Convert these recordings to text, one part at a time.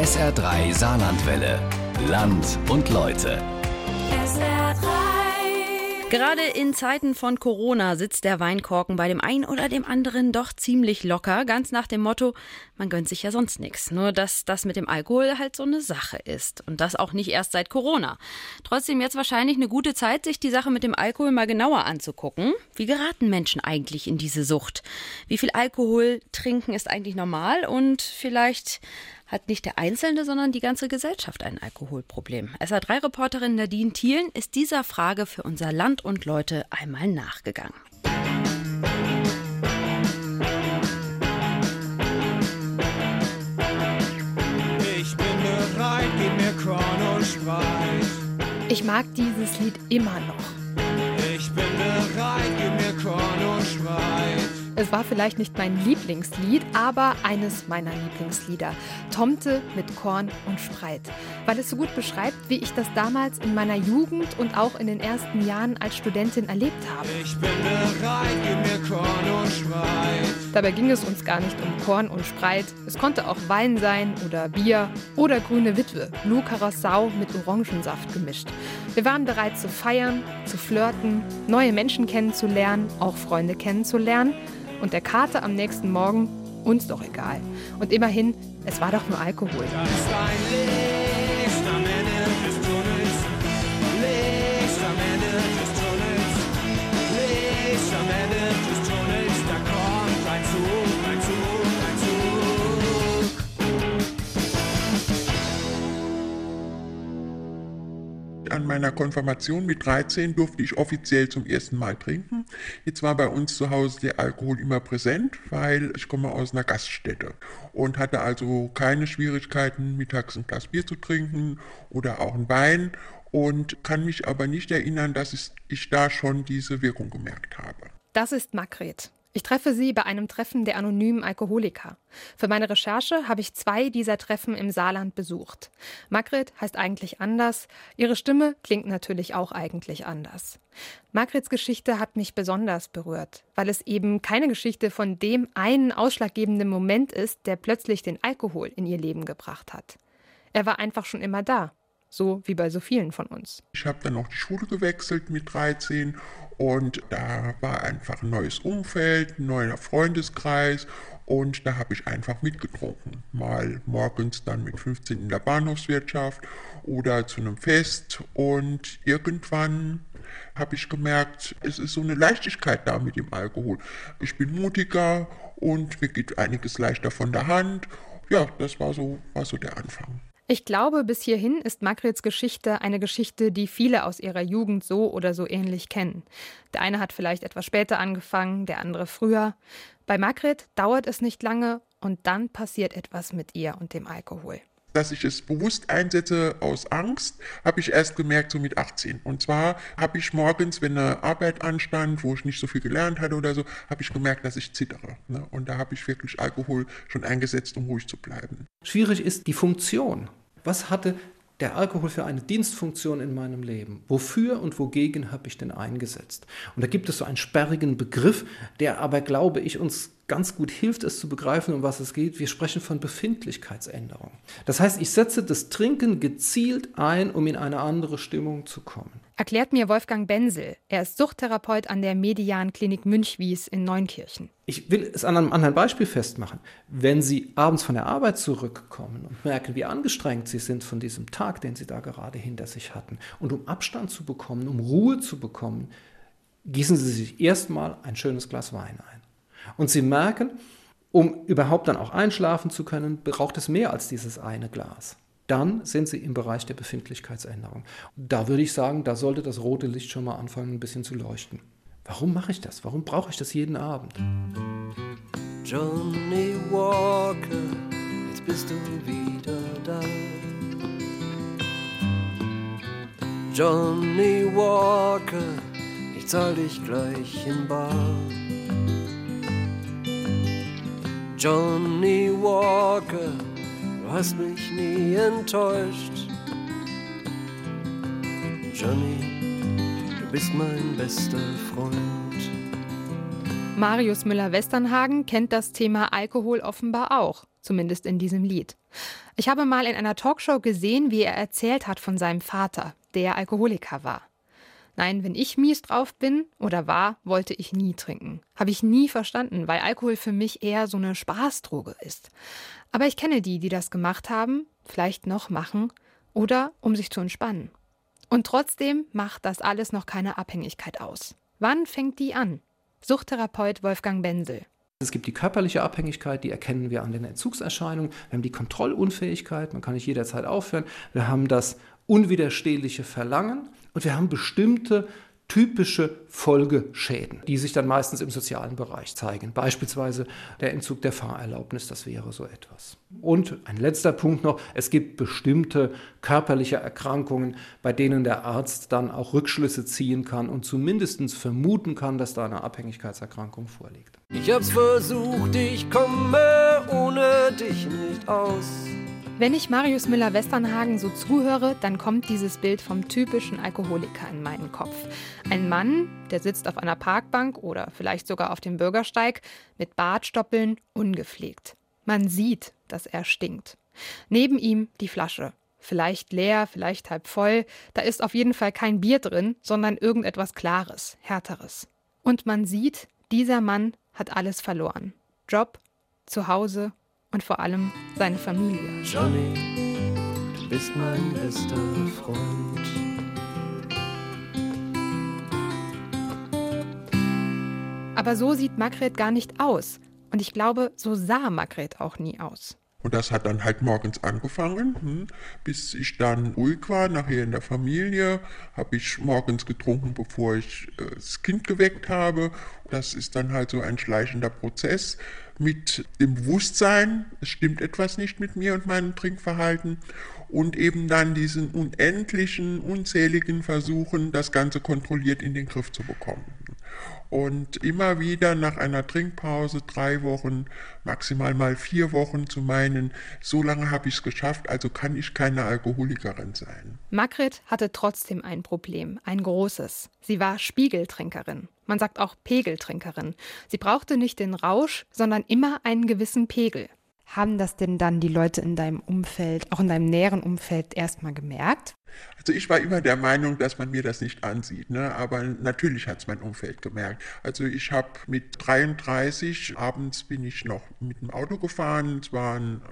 SR3 Saarlandwelle. Land und Leute. Gerade in Zeiten von Corona sitzt der Weinkorken bei dem einen oder dem anderen doch ziemlich locker, ganz nach dem Motto, man gönnt sich ja sonst nichts. Nur dass das mit dem Alkohol halt so eine Sache ist. Und das auch nicht erst seit Corona. Trotzdem jetzt wahrscheinlich eine gute Zeit, sich die Sache mit dem Alkohol mal genauer anzugucken. Wie geraten Menschen eigentlich in diese Sucht? Wie viel Alkohol trinken ist eigentlich normal? Und vielleicht hat nicht der Einzelne, sondern die ganze Gesellschaft ein Alkoholproblem. SA3-Reporterin Nadine Thielen ist dieser Frage für unser Land und Leute einmal nachgegangen. Ich bin bereit, gib mir Korn und Spreit. Ich mag dieses Lied immer noch. Ich bin bereit, Es war vielleicht nicht mein Lieblingslied, aber eines meiner Lieblingslieder. Tomte mit Korn und Spreit. Weil es so gut beschreibt, wie ich das damals in meiner Jugend und auch in den ersten Jahren als Studentin erlebt habe. Ich bin bereit, gib mir Korn und Spreit. Dabei ging es uns gar nicht um Korn und Spreit. Es konnte auch Wein sein oder Bier oder grüne Witwe, Blue Curaçao mit Orangensaft gemischt. Wir waren bereit zu feiern, zu flirten, neue Menschen kennenzulernen, auch Freunde kennenzulernen und der Kater am nächsten Morgen uns doch egal. Und immerhin, es war doch nur Alkohol. Das ist ein Licht meiner Konfirmation mit 13 durfte ich offiziell zum ersten Mal trinken. Jetzt war bei uns zu Hause der Alkohol immer präsent, weil ich komme aus einer Gaststätte und hatte also keine Schwierigkeiten, mittags ein Glas Bier zu trinken oder auch ein Wein und kann mich aber nicht erinnern, dass ich, da schon diese Wirkung gemerkt habe. Das ist Margret. Ich treffe sie bei einem Treffen der anonymen Alkoholiker. Für meine Recherche habe ich zwei dieser Treffen im Saarland besucht. Margret heißt eigentlich anders. Ihre Stimme klingt natürlich auch eigentlich anders. Margrets Geschichte hat mich besonders berührt, weil es eben keine Geschichte von dem einen ausschlaggebenden Moment ist, der plötzlich den Alkohol in ihr Leben gebracht hat. Er war einfach schon immer da. So wie bei so vielen von uns. Ich habe dann noch die Schule gewechselt mit 13 und da war einfach ein neues Umfeld, ein neuer Freundeskreis und da habe ich einfach mitgetrunken. Mal morgens dann mit 15 in der Bahnhofswirtschaft oder zu einem Fest und irgendwann habe ich gemerkt, es ist so eine Leichtigkeit da mit dem Alkohol. Ich bin mutiger und mir geht einiges leichter von der Hand. Ja, das war so, war so der Anfang. Ich glaube, bis hierhin ist Margrets Geschichte eine Geschichte, die viele aus ihrer Jugend so oder so ähnlich kennen. Der eine hat vielleicht etwas später angefangen, der andere früher. Bei Margret dauert es nicht lange und dann passiert etwas mit ihr und dem Alkohol. Dass ich es bewusst einsetze aus Angst, habe ich erst gemerkt, so mit 18. Und zwar habe ich morgens, wenn eine Arbeit anstand, wo ich nicht so viel gelernt hatte oder so, habe ich gemerkt, dass ich zittere. Ne? Und da habe ich wirklich Alkohol schon eingesetzt, um ruhig zu bleiben. Schwierig ist die Funktion. Was hatte der Alkohol für eine Dienstfunktion in meinem Leben? Wofür und wogegen habe ich den eingesetzt? Und da gibt es so einen sperrigen Begriff, der aber, glaube ich, uns ganz gut hilft, es zu begreifen, um was es geht. Wir sprechen von Befindlichkeitsänderung. Das heißt, ich setze das Trinken gezielt ein, um in eine andere Stimmung zu kommen. Erklärt mir Wolfgang Benzel. Er ist Suchttherapeut an der Median Klinik Münchwies in Neunkirchen. Ich will es an einem anderen Beispiel festmachen. Wenn Sie abends von der Arbeit zurückkommen und merken, wie angestrengt Sie sind von diesem Tag, den Sie da gerade hinter sich hatten, und um Abstand zu bekommen, um Ruhe zu bekommen, gießen Sie sich erstmal ein schönes Glas Wein ein. Und Sie merken, um überhaupt dann auch einschlafen zu können, braucht es mehr als dieses eine Glas. Dann sind Sie im Bereich der Befindlichkeitsänderung. Da würde ich sagen, da sollte das rote Licht schon mal anfangen, ein bisschen zu leuchten. Warum mache ich das? Warum brauche ich das jeden Abend? Johnny Walker, jetzt bist du wieder da. Johnny Walker, ich zahl dich gleich in Bar. Johnny Walker, du hast mich nie enttäuscht. Johnny, du bist mein bester Freund. Marius Müller-Westernhagen kennt das Thema Alkohol offenbar auch, zumindest in diesem Lied. Ich habe mal in einer Talkshow gesehen, wie er erzählt hat von seinem Vater, der Alkoholiker war. Nein, wenn ich mies drauf bin oder war, wollte ich nie trinken. Habe ich nie verstanden, weil Alkohol für mich eher so eine Spaßdroge ist. Aber ich kenne die, die das gemacht haben, vielleicht noch machen oder um sich zu entspannen. Und trotzdem macht das alles noch keine Abhängigkeit aus. Wann fängt die an? Suchttherapeut Wolfgang Benzel. Es gibt die körperliche Abhängigkeit, die erkennen wir an den Entzugserscheinungen. Wir haben die Kontrollunfähigkeit, man kann nicht jederzeit aufhören. Wir haben das unwiderstehliche Verlangen und wir haben bestimmte typische Folgeschäden, die sich dann meistens im sozialen Bereich zeigen. Beispielsweise der Entzug der Fahrerlaubnis, das wäre so etwas. Und ein letzter Punkt noch, es gibt bestimmte körperliche Erkrankungen, bei denen der Arzt dann auch Rückschlüsse ziehen kann und zumindest vermuten kann, dass da eine Abhängigkeitserkrankung vorliegt. Ich hab's versucht, ich komme ohne dich nicht aus. Wenn ich Marius Müller-Westernhagen so zuhöre, dann kommt dieses Bild vom typischen Alkoholiker in meinen Kopf. Ein Mann, der sitzt auf einer Parkbank oder vielleicht sogar auf dem Bürgersteig mit Bartstoppeln, ungepflegt. Man sieht, dass er stinkt. Neben ihm die Flasche. Vielleicht leer, vielleicht halb voll. Da ist auf jeden Fall kein Bier drin, sondern irgendetwas Klares, Härteres. Und man sieht, dieser Mann hat alles verloren. Job, Zuhause und vor allem seine Familie. Johnny, du bist mein bester Freund. Aber so sieht Margret gar nicht aus. Und ich glaube, so sah Margret auch nie aus. Und das hat dann halt morgens angefangen, hm, bis ich dann ruhig war, nachher in der Familie, habe ich morgens getrunken, bevor ich äh, das Kind geweckt habe. Das ist dann halt so ein schleichender Prozess mit dem Bewusstsein, es stimmt etwas nicht mit mir und meinem Trinkverhalten und eben dann diesen unendlichen, unzähligen Versuchen, das Ganze kontrolliert in den Griff zu bekommen. Und immer wieder nach einer Trinkpause, drei Wochen, maximal mal vier Wochen zu meinen, so lange habe ich es geschafft, also kann ich keine Alkoholikerin sein. Margret hatte trotzdem ein Problem, ein großes. Sie war Spiegeltrinkerin. Man sagt auch Pegeltrinkerin. Sie brauchte nicht den Rausch, sondern immer einen gewissen Pegel. Haben das denn dann die Leute in deinem Umfeld, auch in deinem näheren Umfeld, erstmal gemerkt? Also ich war immer der Meinung, dass man mir das nicht ansieht, ne? aber natürlich hat es mein Umfeld gemerkt. Also ich habe mit 33, abends bin ich noch mit dem Auto gefahren, es waren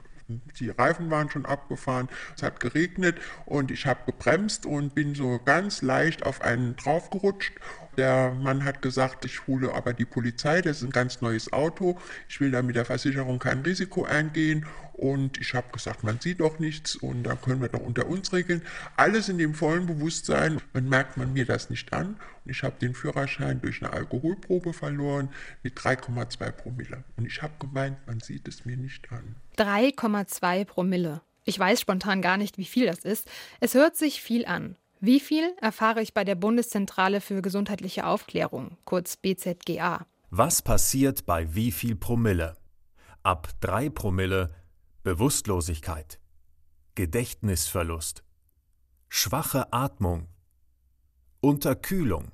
die Reifen waren schon abgefahren, es hat geregnet und ich habe gebremst und bin so ganz leicht auf einen draufgerutscht. Der Mann hat gesagt, ich hole aber die Polizei, das ist ein ganz neues Auto, ich will da mit der Versicherung kein Risiko eingehen und ich habe gesagt, man sieht doch nichts und da können wir doch unter uns regeln. Alles in dem vollen Bewusstsein, man merkt man mir das nicht an und ich habe den Führerschein durch eine Alkoholprobe verloren mit 3,2 Promille und ich habe gemeint, man sieht es mir nicht an. 3,2 Promille. Ich weiß spontan gar nicht, wie viel das ist. Es hört sich viel an. Wie viel erfahre ich bei der Bundeszentrale für gesundheitliche Aufklärung, kurz BZGA. Was passiert bei wie viel Promille? Ab 3 Promille Bewusstlosigkeit, Gedächtnisverlust, schwache Atmung, Unterkühlung,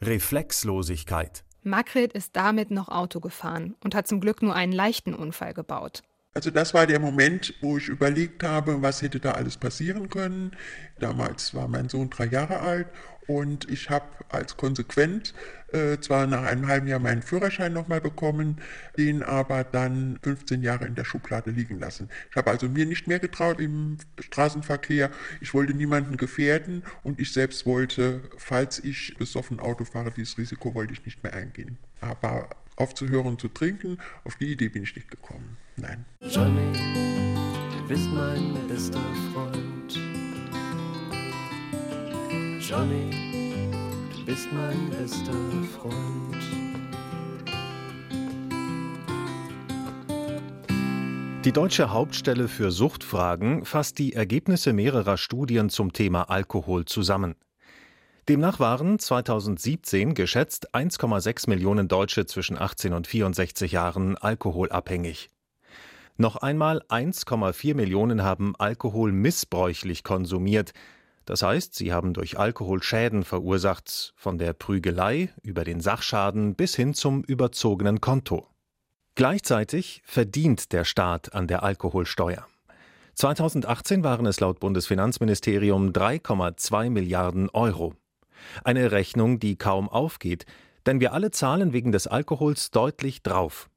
Reflexlosigkeit. Margret ist damit noch Auto gefahren und hat zum Glück nur einen leichten Unfall gebaut. Also das war der Moment, wo ich überlegt habe, was hätte da alles passieren können. Damals war mein Sohn drei Jahre alt und ich habe als konsequent äh, zwar nach einem halben Jahr meinen Führerschein nochmal bekommen, den aber dann 15 Jahre in der Schublade liegen lassen. Ich habe also mir nicht mehr getraut im Straßenverkehr. Ich wollte niemanden gefährden und ich selbst wollte, falls ich besoffen Auto fahre, dieses Risiko wollte ich nicht mehr eingehen. Aber aufzuhören zu trinken, auf die Idee bin ich nicht gekommen. Nein. Johnny, du bist mein bester Freund. Johnny, du bist mein bester Freund. Die deutsche Hauptstelle für Suchtfragen fasst die Ergebnisse mehrerer Studien zum Thema Alkohol zusammen. Demnach waren 2017 geschätzt 1,6 Millionen Deutsche zwischen 18 und 64 Jahren alkoholabhängig. Noch einmal 1,4 Millionen haben Alkohol missbräuchlich konsumiert. Das heißt, sie haben durch Alkohol Schäden verursacht, von der Prügelei über den Sachschaden bis hin zum überzogenen Konto. Gleichzeitig verdient der Staat an der Alkoholsteuer. 2018 waren es laut Bundesfinanzministerium 3,2 Milliarden Euro. Eine Rechnung, die kaum aufgeht, denn wir alle zahlen wegen des Alkohols deutlich drauf.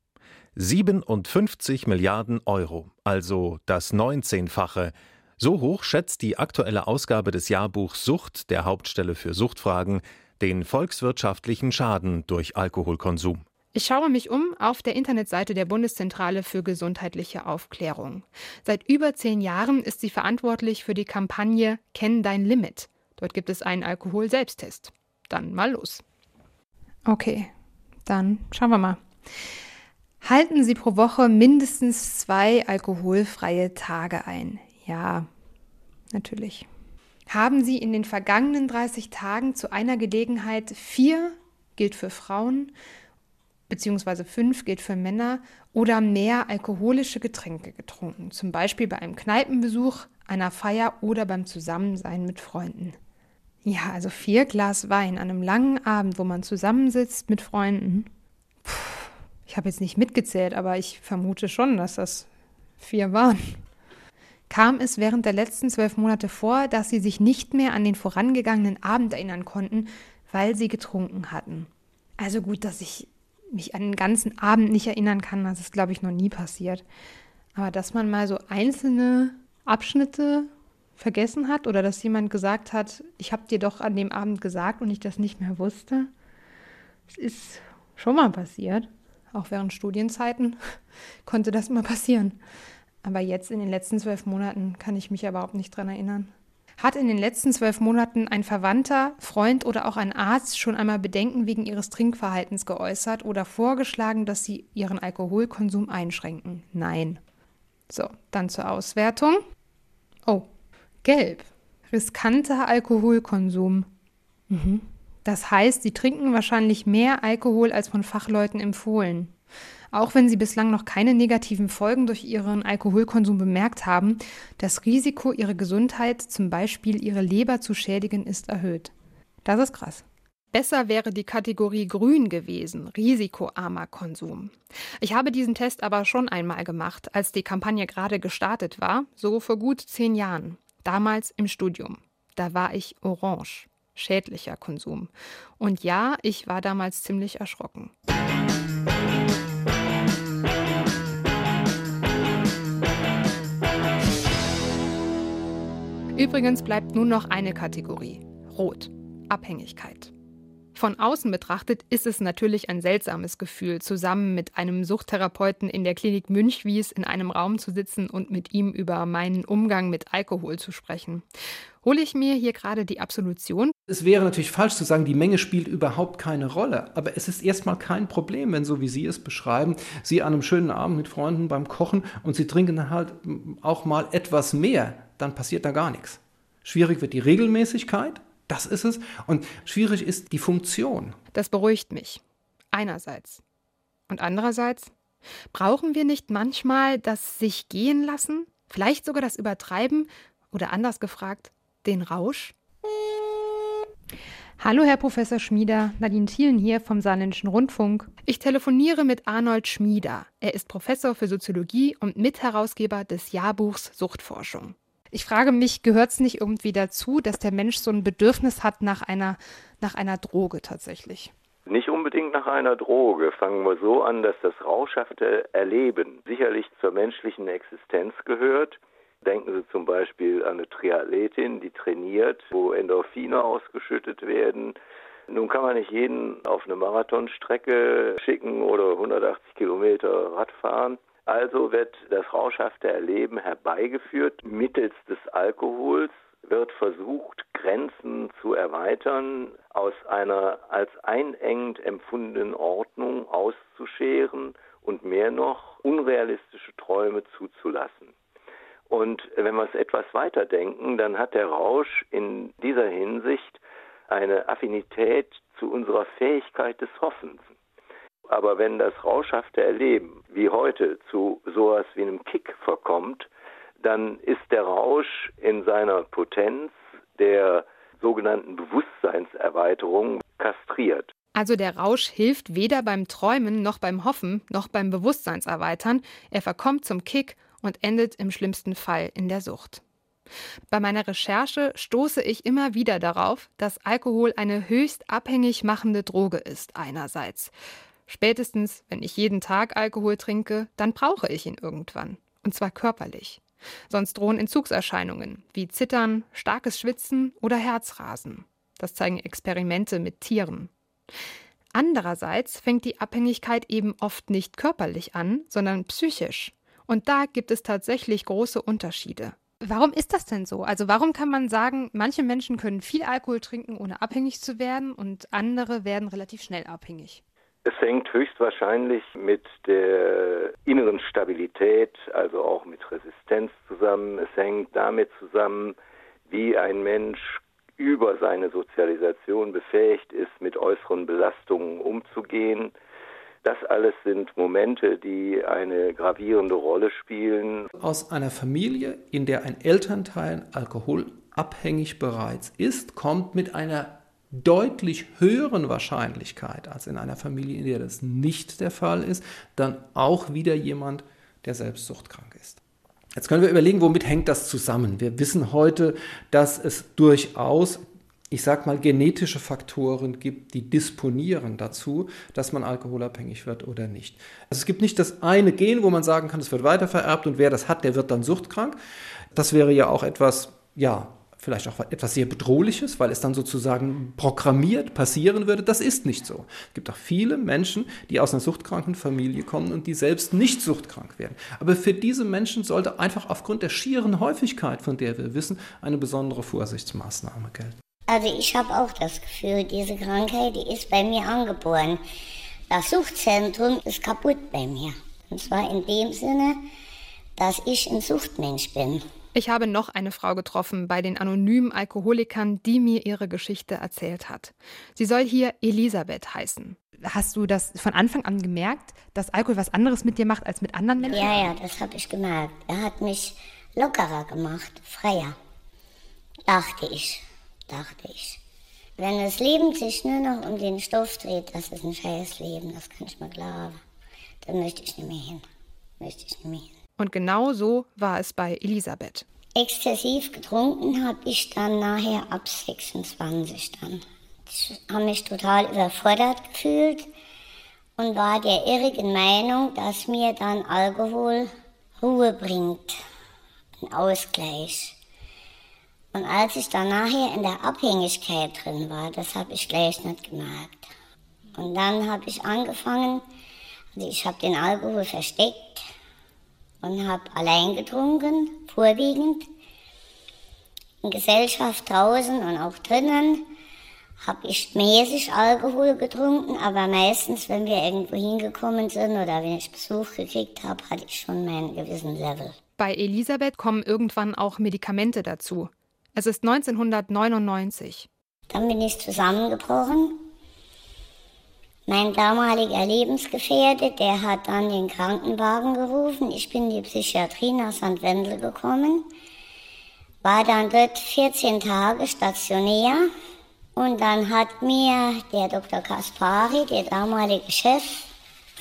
57 Milliarden Euro, also das 19-fache. So hoch schätzt die aktuelle Ausgabe des Jahrbuchs Sucht der Hauptstelle für Suchtfragen den volkswirtschaftlichen Schaden durch Alkoholkonsum. Ich schaue mich um auf der Internetseite der Bundeszentrale für gesundheitliche Aufklärung. Seit über zehn Jahren ist sie verantwortlich für die Kampagne Kenn dein Limit. Dort gibt es einen Alkohol-Selbsttest. Dann mal los. Okay, dann schauen wir mal. Halten Sie pro Woche mindestens zwei alkoholfreie Tage ein? Ja, natürlich. Haben Sie in den vergangenen 30 Tagen zu einer Gelegenheit vier, gilt für Frauen, beziehungsweise fünf gilt für Männer, oder mehr alkoholische Getränke getrunken, zum Beispiel bei einem Kneipenbesuch, einer Feier oder beim Zusammensein mit Freunden. Ja, also vier Glas Wein an einem langen Abend, wo man zusammensitzt mit Freunden. Puh, ich habe jetzt nicht mitgezählt, aber ich vermute schon, dass das vier waren. Kam es während der letzten zwölf Monate vor, dass sie sich nicht mehr an den vorangegangenen Abend erinnern konnten, weil sie getrunken hatten. Also gut, dass ich mich an den ganzen Abend nicht erinnern kann, das ist, glaube ich, noch nie passiert. Aber dass man mal so einzelne Abschnitte vergessen hat oder dass jemand gesagt hat, ich habe dir doch an dem Abend gesagt und ich das nicht mehr wusste, das ist schon mal passiert. Auch während Studienzeiten konnte das mal passieren. Aber jetzt in den letzten zwölf Monaten kann ich mich überhaupt nicht dran erinnern. Hat in den letzten zwölf Monaten ein Verwandter, Freund oder auch ein Arzt schon einmal Bedenken wegen ihres Trinkverhaltens geäußert oder vorgeschlagen, dass sie ihren Alkoholkonsum einschränken? Nein. So, dann zur Auswertung. Oh, gelb. Riskanter Alkoholkonsum. Mhm. Das heißt, sie trinken wahrscheinlich mehr Alkohol als von Fachleuten empfohlen. Auch wenn sie bislang noch keine negativen Folgen durch ihren Alkoholkonsum bemerkt haben, das Risiko, ihre Gesundheit, zum Beispiel ihre Leber zu schädigen, ist erhöht. Das ist krass. Besser wäre die Kategorie Grün gewesen, risikoarmer Konsum. Ich habe diesen Test aber schon einmal gemacht, als die Kampagne gerade gestartet war, so vor gut zehn Jahren. Damals im Studium. Da war ich orange. Schädlicher Konsum. Und ja, ich war damals ziemlich erschrocken. Übrigens bleibt nun noch eine Kategorie. Rot. Abhängigkeit. Von außen betrachtet ist es natürlich ein seltsames Gefühl, zusammen mit einem Suchttherapeuten in der Klinik Münchwies in einem Raum zu sitzen und mit ihm über meinen Umgang mit Alkohol zu sprechen. Hole ich mir hier gerade die Absolution? Es wäre natürlich falsch zu sagen, die Menge spielt überhaupt keine Rolle. Aber es ist erstmal kein Problem, wenn, so wie Sie es beschreiben, Sie an einem schönen Abend mit Freunden beim Kochen und Sie trinken halt auch mal etwas mehr dann passiert da gar nichts. Schwierig wird die Regelmäßigkeit, das ist es. Und schwierig ist die Funktion. Das beruhigt mich. Einerseits. Und andererseits, brauchen wir nicht manchmal das sich gehen lassen? Vielleicht sogar das Übertreiben? Oder anders gefragt, den Rausch? Hallo, Herr Professor Schmieder. Nadine Thielen hier vom Saarländischen Rundfunk. Ich telefoniere mit Arnold Schmieder. Er ist Professor für Soziologie und Mitherausgeber des Jahrbuchs Suchtforschung. Ich frage mich, gehört es nicht irgendwie dazu, dass der Mensch so ein Bedürfnis hat nach einer, nach einer Droge tatsächlich? Nicht unbedingt nach einer Droge. Fangen wir so an, dass das rauschhafte Erleben sicherlich zur menschlichen Existenz gehört. Denken Sie zum Beispiel an eine Triathletin, die trainiert, wo Endorphine ausgeschüttet werden. Nun kann man nicht jeden auf eine Marathonstrecke schicken oder 180 Kilometer Radfahren. Also wird das rauschhafte Erleben herbeigeführt mittels des Alkohols, wird versucht, Grenzen zu erweitern, aus einer als einengend empfundenen Ordnung auszuscheren und mehr noch unrealistische Träume zuzulassen. Und wenn wir es etwas weiter denken, dann hat der Rausch in dieser Hinsicht eine Affinität zu unserer Fähigkeit des Hoffens. Aber wenn das rauschhafte Erleben wie heute zu sowas wie einem Kick verkommt, dann ist der Rausch in seiner Potenz der sogenannten Bewusstseinserweiterung kastriert. Also der Rausch hilft weder beim Träumen noch beim Hoffen noch beim Bewusstseinserweitern. Er verkommt zum Kick und endet im schlimmsten Fall in der Sucht. Bei meiner Recherche stoße ich immer wieder darauf, dass Alkohol eine höchst abhängig machende Droge ist einerseits. Spätestens, wenn ich jeden Tag Alkohol trinke, dann brauche ich ihn irgendwann. Und zwar körperlich. Sonst drohen Entzugserscheinungen wie Zittern, starkes Schwitzen oder Herzrasen. Das zeigen Experimente mit Tieren. Andererseits fängt die Abhängigkeit eben oft nicht körperlich an, sondern psychisch. Und da gibt es tatsächlich große Unterschiede. Warum ist das denn so? Also warum kann man sagen, manche Menschen können viel Alkohol trinken, ohne abhängig zu werden und andere werden relativ schnell abhängig? Es hängt höchstwahrscheinlich mit der inneren Stabilität, also auch mit Resistenz zusammen. Es hängt damit zusammen, wie ein Mensch über seine Sozialisation befähigt ist, mit äußeren Belastungen umzugehen. Das alles sind Momente, die eine gravierende Rolle spielen. Aus einer Familie, in der ein Elternteil alkoholabhängig bereits ist, kommt mit einer deutlich höheren Wahrscheinlichkeit als in einer Familie, in der das nicht der Fall ist, dann auch wieder jemand, der selbst suchtkrank ist. Jetzt können wir überlegen, womit hängt das zusammen? Wir wissen heute, dass es durchaus, ich sag mal, genetische Faktoren gibt, die disponieren dazu, dass man alkoholabhängig wird oder nicht. Also es gibt nicht das eine Gen, wo man sagen kann, es wird weitervererbt und wer das hat, der wird dann suchtkrank. Das wäre ja auch etwas, ja, vielleicht auch etwas sehr Bedrohliches, weil es dann sozusagen programmiert passieren würde. Das ist nicht so. Es gibt auch viele Menschen, die aus einer suchtkranken Familie kommen und die selbst nicht suchtkrank werden. Aber für diese Menschen sollte einfach aufgrund der schieren Häufigkeit, von der wir wissen, eine besondere Vorsichtsmaßnahme gelten. Also ich habe auch das Gefühl, diese Krankheit, die ist bei mir angeboren. Das Suchtzentrum ist kaputt bei mir. Und zwar in dem Sinne, dass ich ein Suchtmensch bin. Ich habe noch eine Frau getroffen bei den anonymen Alkoholikern, die mir ihre Geschichte erzählt hat. Sie soll hier Elisabeth heißen. Hast du das von Anfang an gemerkt, dass Alkohol was anderes mit dir macht als mit anderen Menschen? Ja, ja, das habe ich gemerkt. Er hat mich lockerer gemacht, freier. Dachte ich, dachte ich. Wenn das Leben sich nur noch um den Stoff dreht, das ist ein scheiß Leben, das kann ich mir glauben. Dann möchte ich nicht mehr hin. Möchte ich nicht mehr hin. Und genau so war es bei Elisabeth. Exzessiv getrunken habe ich dann nachher ab 26 dann. Ich habe mich total überfordert gefühlt und war der irrigen Meinung, dass mir dann Alkohol Ruhe bringt, einen Ausgleich. Und als ich dann nachher in der Abhängigkeit drin war, das habe ich gleich nicht gemerkt. Und dann habe ich angefangen, also ich habe den Alkohol versteckt, und habe allein getrunken, vorwiegend. In Gesellschaft draußen und auch drinnen habe ich mäßig Alkohol getrunken, aber meistens, wenn wir irgendwo hingekommen sind oder wenn ich Besuch gekriegt habe, hatte ich schon meinen gewissen Level. Bei Elisabeth kommen irgendwann auch Medikamente dazu. Es ist 1999. Dann bin ich zusammengebrochen mein damaliger Lebensgefährte, der hat dann den Krankenwagen gerufen. Ich bin in die Psychiatrie nach St. Wendel gekommen, war dann dort 14 Tage stationär. Und dann hat mir der Dr. Kaspari, der damalige Chef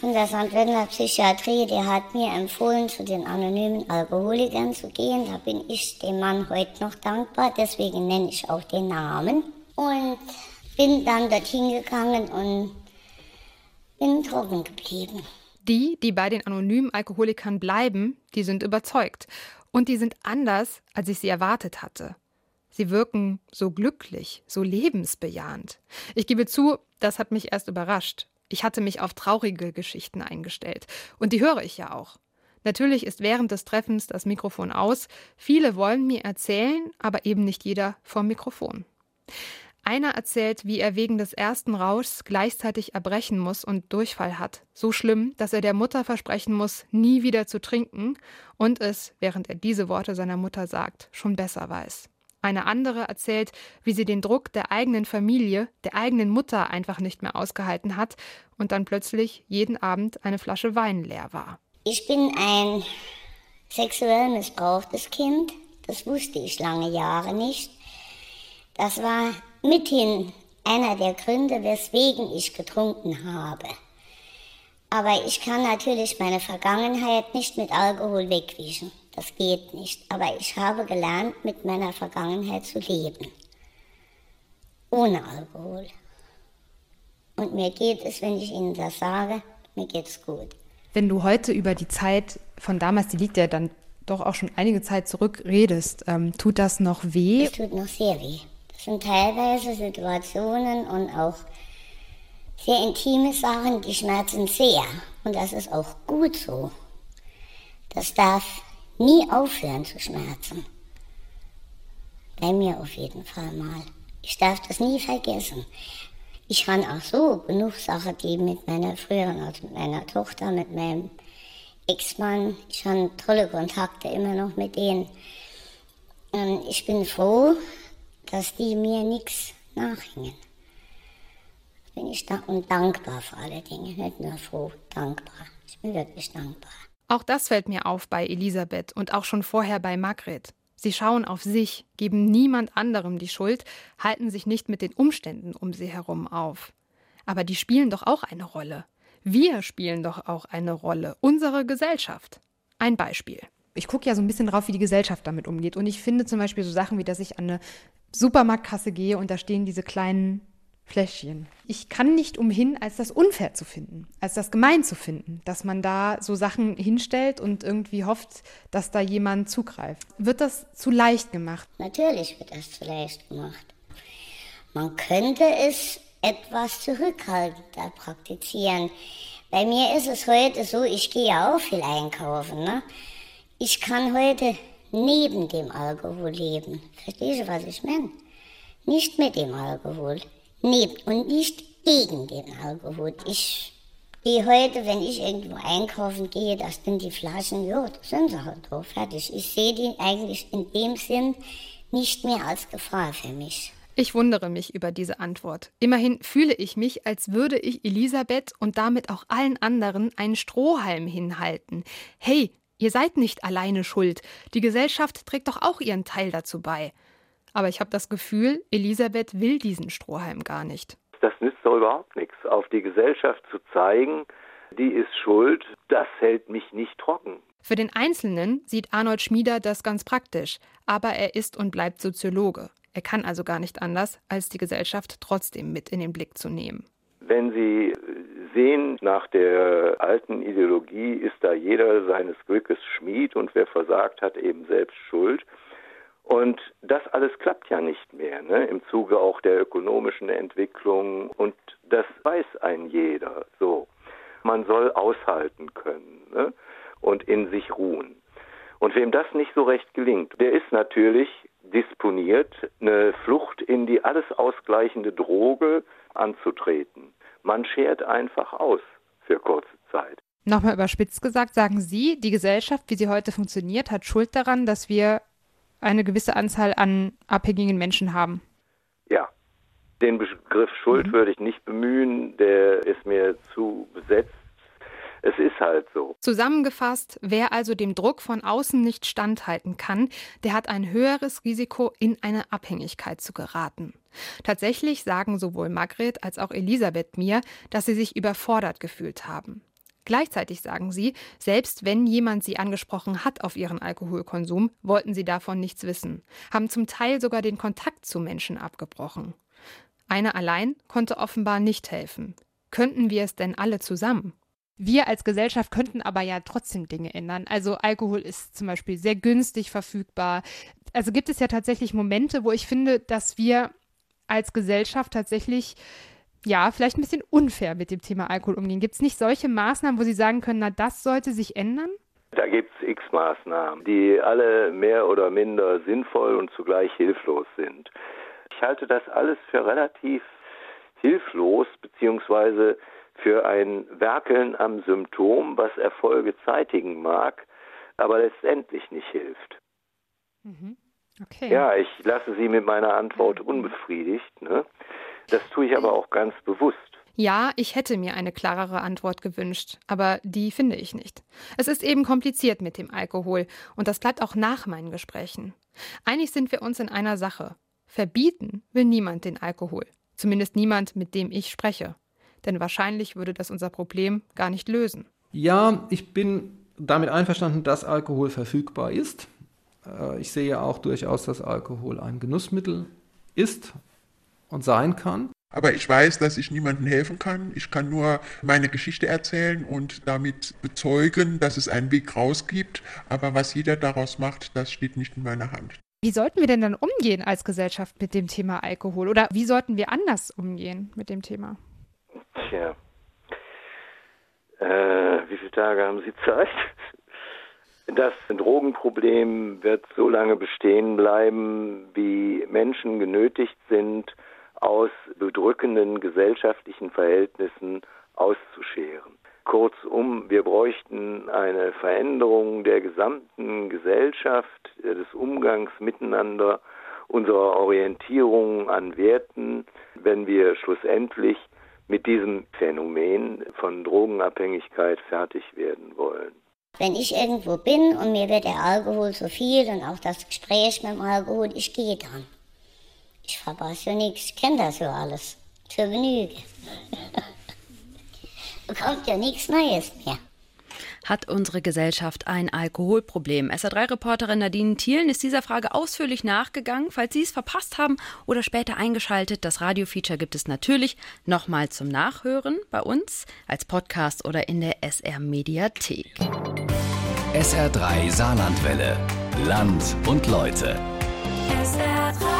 von der St. Wendler Psychiatrie, der hat mir empfohlen, zu den anonymen Alkoholikern zu gehen. Da bin ich dem Mann heute noch dankbar, deswegen nenne ich auch den Namen. Und bin dann dorthin gegangen und bin trocken geblieben. Die, die bei den anonymen Alkoholikern bleiben, die sind überzeugt. Und die sind anders, als ich sie erwartet hatte. Sie wirken so glücklich, so lebensbejahend. Ich gebe zu, das hat mich erst überrascht. Ich hatte mich auf traurige Geschichten eingestellt. Und die höre ich ja auch. Natürlich ist während des Treffens das Mikrofon aus. Viele wollen mir erzählen, aber eben nicht jeder vom Mikrofon. Einer erzählt, wie er wegen des ersten Rauschs gleichzeitig erbrechen muss und Durchfall hat. So schlimm, dass er der Mutter versprechen muss, nie wieder zu trinken und es, während er diese Worte seiner Mutter sagt, schon besser weiß. Eine andere erzählt, wie sie den Druck der eigenen Familie, der eigenen Mutter einfach nicht mehr ausgehalten hat und dann plötzlich jeden Abend eine Flasche Wein leer war. Ich bin ein sexuell missbrauchtes Kind. Das wusste ich lange Jahre nicht. Das war mithin einer der Gründe, weswegen ich getrunken habe. Aber ich kann natürlich meine Vergangenheit nicht mit Alkohol wegwischen. Das geht nicht. Aber ich habe gelernt, mit meiner Vergangenheit zu leben. Ohne Alkohol. Und mir geht es, wenn ich Ihnen das sage, mir geht es gut. Wenn du heute über die Zeit von damals, die liegt ja dann doch auch schon einige Zeit zurück, redest, ähm, tut das noch weh? Es tut noch sehr weh. Sind teilweise Situationen und auch sehr intime Sachen, die schmerzen sehr. Und das ist auch gut so. Das darf nie aufhören zu schmerzen. Bei mir auf jeden Fall mal. Ich darf das nie vergessen. Ich habe auch so genug Sachen, die mit meiner früheren, also mit meiner Tochter, mit meinem Ex-Mann, ich habe tolle Kontakte immer noch mit denen. Und ich bin froh, dass die mir nichts nachhängen bin ich da und dankbar für alle Dinge. Nicht nur froh, dankbar. Ich bin wirklich dankbar. Auch das fällt mir auf bei Elisabeth und auch schon vorher bei Margret. Sie schauen auf sich, geben niemand anderem die Schuld, halten sich nicht mit den Umständen um sie herum auf. Aber die spielen doch auch eine Rolle. Wir spielen doch auch eine Rolle, unsere Gesellschaft. Ein Beispiel. Ich gucke ja so ein bisschen drauf, wie die Gesellschaft damit umgeht. Und ich finde zum Beispiel so Sachen wie, dass ich an eine Supermarktkasse gehe und da stehen diese kleinen Fläschchen. Ich kann nicht umhin, als das unfair zu finden, als das gemein zu finden, dass man da so Sachen hinstellt und irgendwie hofft, dass da jemand zugreift. Wird das zu leicht gemacht? Natürlich wird das zu leicht gemacht. Man könnte es etwas zurückhaltender praktizieren. Bei mir ist es heute so, ich gehe ja auch viel einkaufen. Ne? Ich kann heute neben dem Alkohol leben. Verstehst du, was ich meine? Nicht mit dem Alkohol neben und nicht gegen den Alkohol. Ich gehe heute, wenn ich irgendwo einkaufen gehe, das sind die Flaschen, ja, da sind sie halt drauf, fertig. Ich sehe die eigentlich in dem Sinn nicht mehr als Gefahr für mich. Ich wundere mich über diese Antwort. Immerhin fühle ich mich, als würde ich Elisabeth und damit auch allen anderen einen Strohhalm hinhalten. Hey, ihr seid nicht alleine schuld. Die Gesellschaft trägt doch auch ihren Teil dazu bei. Aber ich habe das Gefühl, Elisabeth will diesen Strohhalm gar nicht. Das nützt doch überhaupt nichts. Auf die Gesellschaft zu zeigen, die ist schuld, das hält mich nicht trocken. Für den Einzelnen sieht Arnold Schmieder das ganz praktisch, aber er ist und bleibt Soziologe. Er kann also gar nicht anders, als die Gesellschaft trotzdem mit in den Blick zu nehmen. Wenn Sie sehen, nach der alten Ideologie ist da jeder seines Glückes Schmied und wer versagt hat, eben selbst schuld. Und das alles klappt ja nicht mehr, ne? im Zuge auch der ökonomischen Entwicklung. Und das weiß ein jeder. So, man soll aushalten können ne? und in sich ruhen. Und wem das nicht so recht gelingt, der ist natürlich disponiert, eine Flucht in die alles ausgleichende Droge anzutreten. Man schert einfach aus für kurze Zeit. Nochmal überspitzt gesagt, sagen Sie, die Gesellschaft, wie sie heute funktioniert, hat Schuld daran, dass wir eine gewisse Anzahl an abhängigen Menschen haben. Ja, den Begriff Schuld mhm. würde ich nicht bemühen, der ist mir zu besetzt. Es ist halt so. Zusammengefasst, wer also dem Druck von außen nicht standhalten kann, der hat ein höheres Risiko, in eine Abhängigkeit zu geraten. Tatsächlich sagen sowohl Margret als auch Elisabeth mir, dass sie sich überfordert gefühlt haben. Gleichzeitig sagen sie, selbst wenn jemand sie angesprochen hat auf ihren Alkoholkonsum, wollten sie davon nichts wissen, haben zum Teil sogar den Kontakt zu Menschen abgebrochen. Einer allein konnte offenbar nicht helfen. Könnten wir es denn alle zusammen? Wir als Gesellschaft könnten aber ja trotzdem Dinge ändern. Also Alkohol ist zum Beispiel sehr günstig verfügbar. Also gibt es ja tatsächlich Momente, wo ich finde, dass wir als Gesellschaft tatsächlich ja, vielleicht ein bisschen unfair mit dem Thema Alkohol umgehen. Gibt es nicht solche Maßnahmen, wo Sie sagen können, na, das sollte sich ändern? Da gibt es x Maßnahmen, die alle mehr oder minder sinnvoll und zugleich hilflos sind. Ich halte das alles für relativ hilflos, beziehungsweise für ein Werkeln am Symptom, was Erfolge zeitigen mag, aber letztendlich nicht hilft. Mhm. Okay. Ja, ich lasse Sie mit meiner Antwort unbefriedigt. Ne? Das tue ich aber auch ganz bewusst. Ja, ich hätte mir eine klarere Antwort gewünscht, aber die finde ich nicht. Es ist eben kompliziert mit dem Alkohol und das bleibt auch nach meinen Gesprächen. Einig sind wir uns in einer Sache. Verbieten will niemand den Alkohol. Zumindest niemand, mit dem ich spreche. Denn wahrscheinlich würde das unser Problem gar nicht lösen. Ja, ich bin damit einverstanden, dass Alkohol verfügbar ist. Äh, ich sehe auch durchaus, dass Alkohol ein Genussmittel ist und sein kann. Aber ich weiß, dass ich niemandem helfen kann. Ich kann nur meine Geschichte erzählen und damit bezeugen, dass es einen Weg raus gibt. Aber was jeder daraus macht, das steht nicht in meiner Hand. Wie sollten wir denn dann umgehen als Gesellschaft mit dem Thema Alkohol? Oder wie sollten wir anders umgehen mit dem Thema? Tja. Äh, wie viele Tage haben Sie Zeit? Das Drogenproblem wird so lange bestehen bleiben, wie Menschen genötigt sind, aus bedrückenden gesellschaftlichen Verhältnissen auszuscheren. Kurzum, wir bräuchten eine Veränderung der gesamten Gesellschaft, des Umgangs miteinander, unserer Orientierung an Werten, wenn wir schlussendlich mit diesem Phänomen von Drogenabhängigkeit fertig werden wollen. Wenn ich irgendwo bin und mir wird der Alkohol zu viel und auch das Gespräch mit dem Alkohol, ich gehe dann. Ich verpasse ja nichts, ich kenne das ja alles. Zur Genüge. Kommt ja nichts Neues mehr hat unsere Gesellschaft ein Alkoholproblem? SA3-Reporterin Nadine Thielen ist dieser Frage ausführlich nachgegangen. Falls Sie es verpasst haben oder später eingeschaltet, das Radio-Feature gibt es natürlich nochmal zum Nachhören bei uns als Podcast oder in der SR-Mediathek. SR3 Saarlandwelle. Land und Leute. SR3.